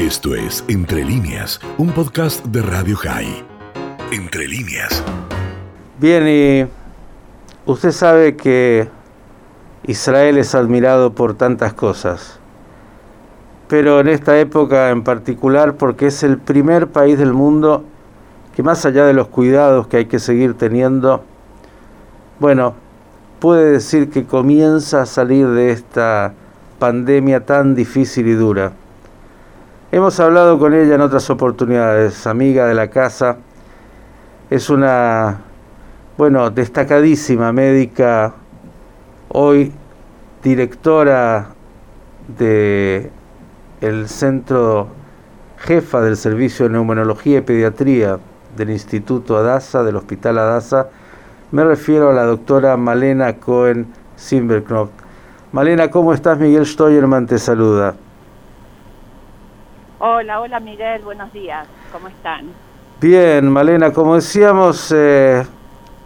Esto es Entre líneas, un podcast de Radio High. Entre líneas. Bien, y usted sabe que Israel es admirado por tantas cosas, pero en esta época en particular porque es el primer país del mundo que más allá de los cuidados que hay que seguir teniendo, bueno, puede decir que comienza a salir de esta pandemia tan difícil y dura. Hemos hablado con ella en otras oportunidades, amiga de la casa, es una, bueno, destacadísima médica, hoy directora de centro jefa del servicio de neumonología y pediatría del Instituto Adasa, del Hospital Adasa, me refiero a la doctora Malena Cohen Simberknopf. Malena, ¿cómo estás? Miguel Steuermann te saluda. Hola, hola Miguel, buenos días, ¿cómo están? Bien, Malena, como decíamos, eh,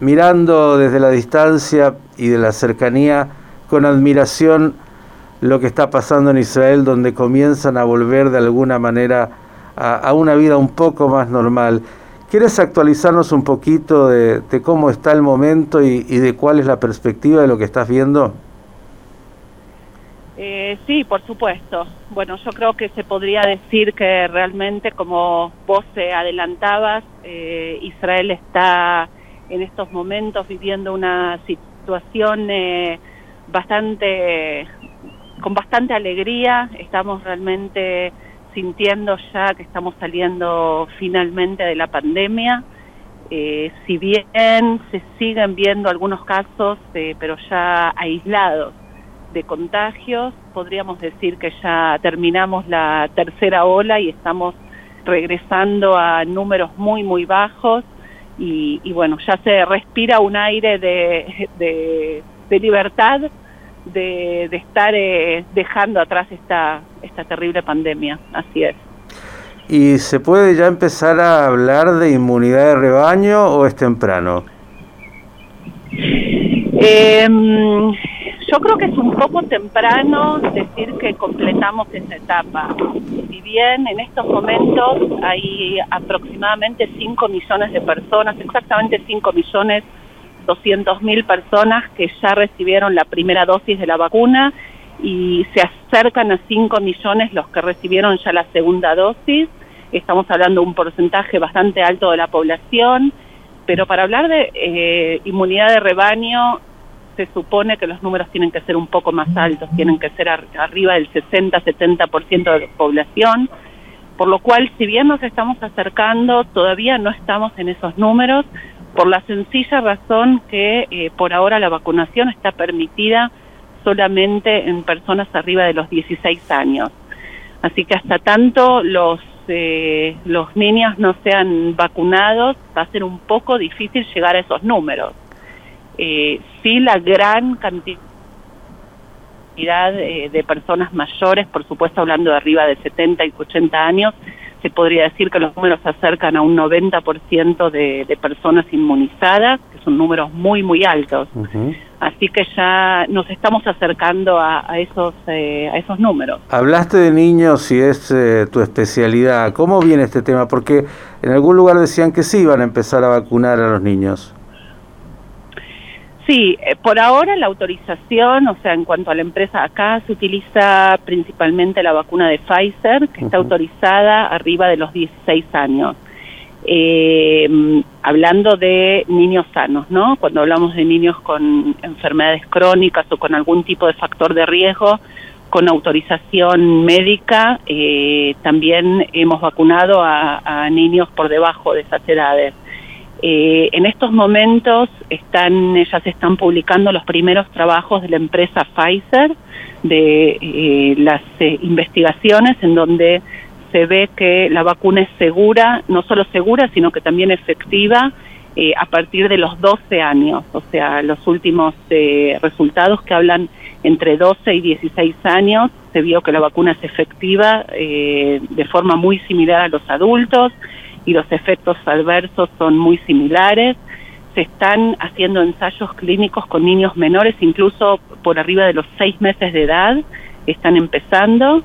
mirando desde la distancia y de la cercanía, con admiración lo que está pasando en Israel, donde comienzan a volver de alguna manera a, una vida un poco más normal. ¿Quieres actualizarnos un poquito de, cómo está el momento y, de cuál es la perspectiva de lo que estás viendo? Eh, sí, por supuesto. Bueno, yo creo que se podría decir que realmente, como vos adelantabas, eh, Israel está en estos momentos viviendo una situación eh, bastante, con bastante alegría. Estamos realmente sintiendo ya que estamos saliendo finalmente de la pandemia. Eh, si bien se siguen viendo algunos casos, eh, pero ya aislados de contagios, podríamos decir que ya terminamos la tercera ola y estamos regresando a números muy, muy bajos y, bueno, ya se respira un aire de, de libertad de, estar eh, dejando atrás esta, esta terrible pandemia. Así es. ¿Y se puede ya empezar a hablar de inmunidad de rebaño o es temprano? Em, yo creo que es un poco temprano decir que completamos esa etapa. Si bien en estos momentos hay aproximadamente 5 millones de personas, exactamente 5 millones 200.000 personas que ya recibieron la primera dosis de la vacuna y se acercan a 5 millones los que recibieron ya la segunda dosis. Estamos hablando de un porcentaje bastante alto de la población, pero para hablar de eh, inmunidad de rebaño se supone que los números tienen que ser un poco más altos, tienen que ser arriba del 60-70% de la población, por lo cual si bien nos estamos acercando, todavía no estamos en esos números, por la sencilla razón que eh, por ahora la vacunación está permitida solamente en personas arriba de los 16 años. Así que hasta tanto los, eh, los niños no sean vacunados, va a ser un poco difícil llegar a esos números. Eh, sí, la gran cantidad eh, de personas mayores, por supuesto hablando de arriba de 70 y 80 años, se podría decir que los números se acercan a un 90% de, de personas inmunizadas, que son números muy, muy altos. Así que ya nos estamos acercando a, esos, eh, a esos números. Hablaste de niños y es eh, tu especialidad. ¿Cómo viene este tema? Porque en algún lugar decían que sí iban a empezar a vacunar a los niños. Sí, eh, por ahora la autorización, o sea, en cuanto a la empresa acá, se utiliza principalmente la vacuna de Pfizer, que está autorizada arriba de los 16 años. Eh, hablando de niños sanos, ¿no? Cuando hablamos de niños con enfermedades crónicas o con algún tipo de factor de riesgo, con autorización médica, eh, también hemos vacunado a, a niños por debajo de esas edades. Eh, en estos momentos están, se están publicando los primeros trabajos de la empresa Pfizer, de eh, las eh, investigaciones en donde se ve que la vacuna es segura, no solo segura, sino que también efectiva a partir de los 12 años, o sea, los últimos resultados que hablan entre 12 y 16 años, se vio que la vacuna es efectiva de forma muy similar a los adultos, y los efectos adversos son muy similares. Se están haciendo ensayos clínicos con niños menores, incluso por arriba de los seis meses de edad, están empezando.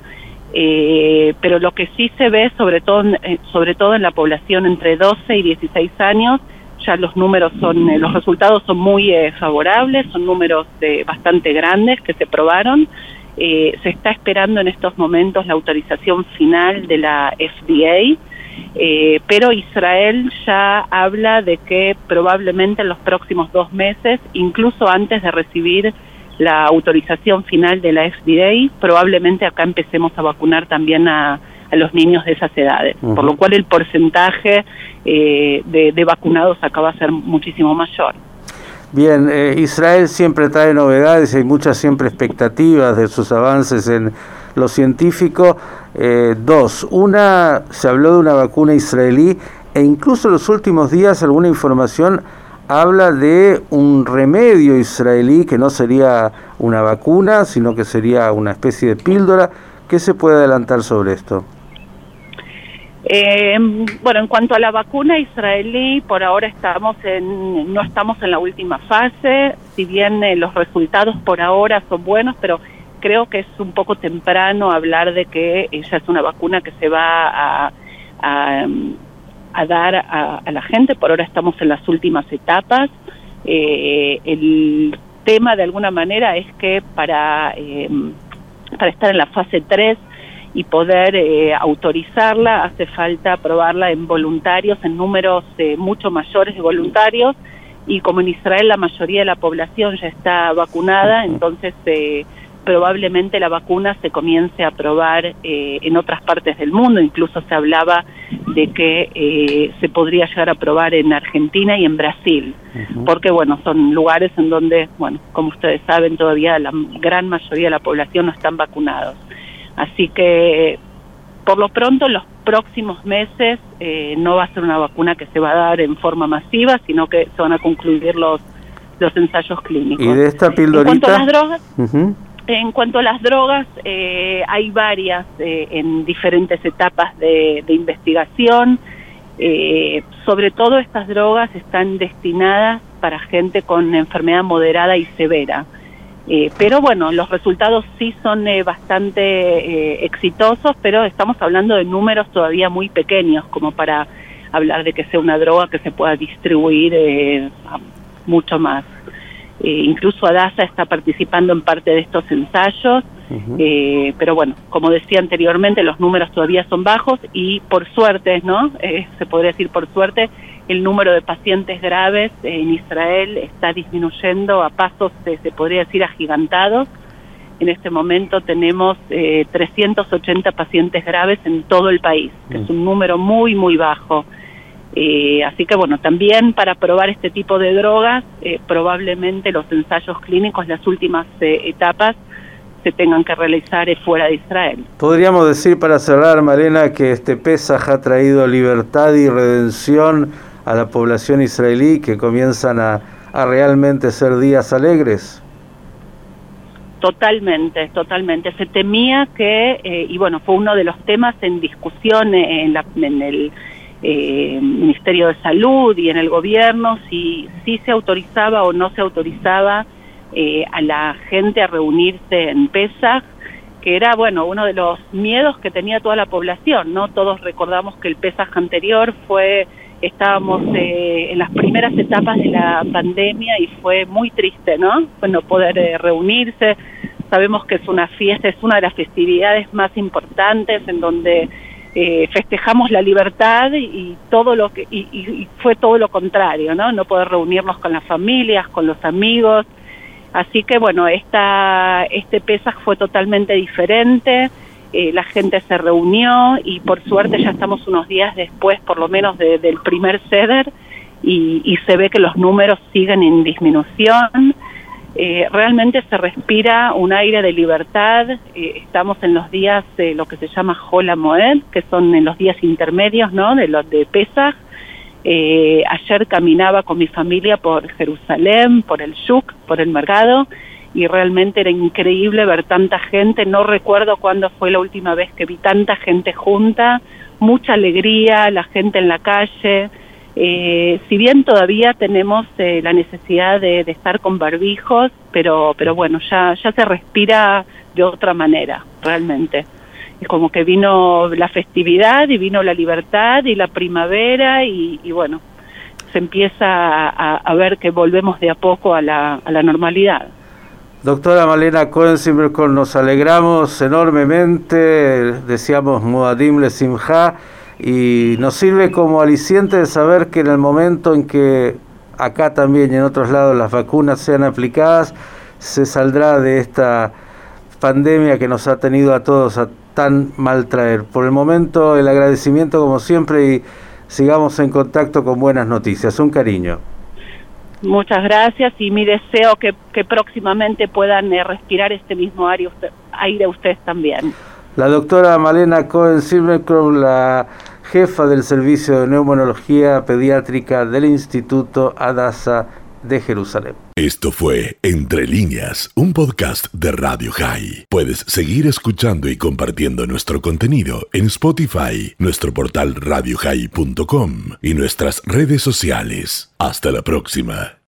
Eh, pero lo que sí se ve, sobre todo, eh, sobre todo en la población entre 12 y 16 años, ya los números son, eh, los resultados son muy favorables, son números bastante grandes que se probaron. se está esperando en estos momentos la autorización final de la FDA, pero Israel ya habla de que probablemente en los próximos dos meses, incluso antes de recibir la autorización final de la FDA, probablemente acá empecemos a vacunar también a, los niños de esas edades, por lo cual el porcentaje eh, de, vacunados acá va a ser muchísimo mayor. Bien, eh, Israel siempre trae novedades, hay muchas siempre expectativas de sus avances en lo científico. Eh, dos, una, se habló de una vacuna israelí e incluso en los últimos días alguna información habla de un remedio israelí que no sería una vacuna, sino que sería una especie de píldora. ¿Qué se puede adelantar sobre esto? Eh, bueno, en cuanto a la vacuna israelí, por ahora estamos en, no estamos en la última fase, si bien eh, los resultados por ahora son buenos, pero creo que es un poco temprano hablar de que ella es una vacuna que se va a a dar a, la gente. Por ahora estamos en las últimas etapas. Eh, el tema de alguna manera es que para, em, para estar en la fase 3 y poder eh, autorizarla hace falta aprobarla en voluntarios, en números eh, mucho mayores de voluntarios y como en Israel la mayoría de la población ya está vacunada, entonces probablemente la vacuna se comience a probar eh, en otras partes del mundo, incluso se hablaba de que eh, se podría llegar a probar en Argentina y en Brasil, porque bueno, son lugares en donde, bueno, como ustedes saben, todavía la gran mayoría de la población no están vacunados. Así que por lo pronto en los próximos meses eh, no va a ser una vacuna que se va a dar en forma masiva, sino que se van a concluir los los ensayos clínicos. ¿Y de esta pildorita? En cuanto a las drogas, en cuanto a las drogas, eh, hay varias eh, en diferentes etapas de, investigación. Eh, sobre todo estas drogas están destinadas para gente con enfermedad moderada y severa. pero bueno, los resultados sí son bastante exitosos, pero estamos hablando de números todavía muy pequeños como para hablar de que sea una droga que se pueda distribuir mucho más. Eh, incluso Adasa está participando en parte de estos ensayos, eh, pero bueno, como decía anteriormente, los números todavía son bajos y por suerte, ¿no? Eh, se podría decir por suerte, el número de pacientes graves en Israel está disminuyendo a pasos, se podría decir, agigantados. En este momento tenemos 380 pacientes graves en todo el país, que es un número muy, muy bajo. Eh, así que bueno, también para probar este tipo de drogas, eh, probablemente los ensayos clínicos, las últimas eh, etapas, se tengan que realizar fuera de Israel. Podríamos decir para cerrar, Marena, que este Pesaj ha traído libertad y redención a la población israelí, que comienzan a, a realmente ser días alegres. Totalmente, totalmente. Se temía que, y bueno, fue uno de los temas en discusión en, la, en el eh, Ministerio de Salud y en el gobierno si, si se autorizaba o no se autorizaba eh, a la gente a reunirse en PESA, que era, bueno, uno de los miedos que tenía toda la población, ¿no? Todos recordamos que el PESAG anterior fue, estábamos eh, en las primeras etapas de la pandemia y fue muy triste, ¿no? Bueno, poder eh, reunirse, sabemos que es una fiesta, es una de las festividades más importantes en donde eh, festejamos la libertad y, todo lo que y, fue todo lo contrario no no poder reunirnos con las familias con los amigos. Así que bueno esta este Pesaj fue totalmente diferente. Eh, la gente se reunió y por suerte ya estamos unos días después por lo menos del primer ceder y, y se ve que los números siguen en disminución eh, realmente se respira un aire de libertad. Eh, estamos en los días de lo que se llama Hola Moed, que son en los días intermedios, ¿no? De los de Pesach. Eh, ayer caminaba con mi familia por Jerusalén, por el Shuk, por el mercado, y realmente era increíble ver tanta gente. No recuerdo cuándo fue la última vez que vi tanta gente junta, mucha alegría, la gente en la calle. Eh, si bien todavía tenemos eh, la necesidad de, estar con barbijos, pero, pero bueno, ya, ya se respira de otra manera, realmente. como que vino la festividad y vino la libertad y la primavera y, bueno, se empieza a, ver que volvemos de a poco a la, a la normalidad. Doctora Malena Cohen nos alegramos enormemente, decíamos Muadim Le Simha, y nos sirve como aliciente de saber que en el momento en que acá también y en otros lados las vacunas sean aplicadas, se saldrá de esta pandemia que nos ha tenido a todos a tan mal traer. Por el momento, el agradecimiento como siempre y sigamos en contacto con buenas noticias. Un cariño. Muchas gracias y mi deseo que, que próximamente puedan eh, respirar este mismo aire, usted, aire ustedes también. La doctora Malena Cohen Silvercrow, la jefa del Servicio de Neumonología Pediátrica del Instituto Adasa de Jerusalén. Esto fue Entre líneas, un podcast de Radio High. Puedes seguir escuchando y compartiendo nuestro contenido en Spotify, nuestro portal radiohigh.com y nuestras redes sociales. Hasta la próxima.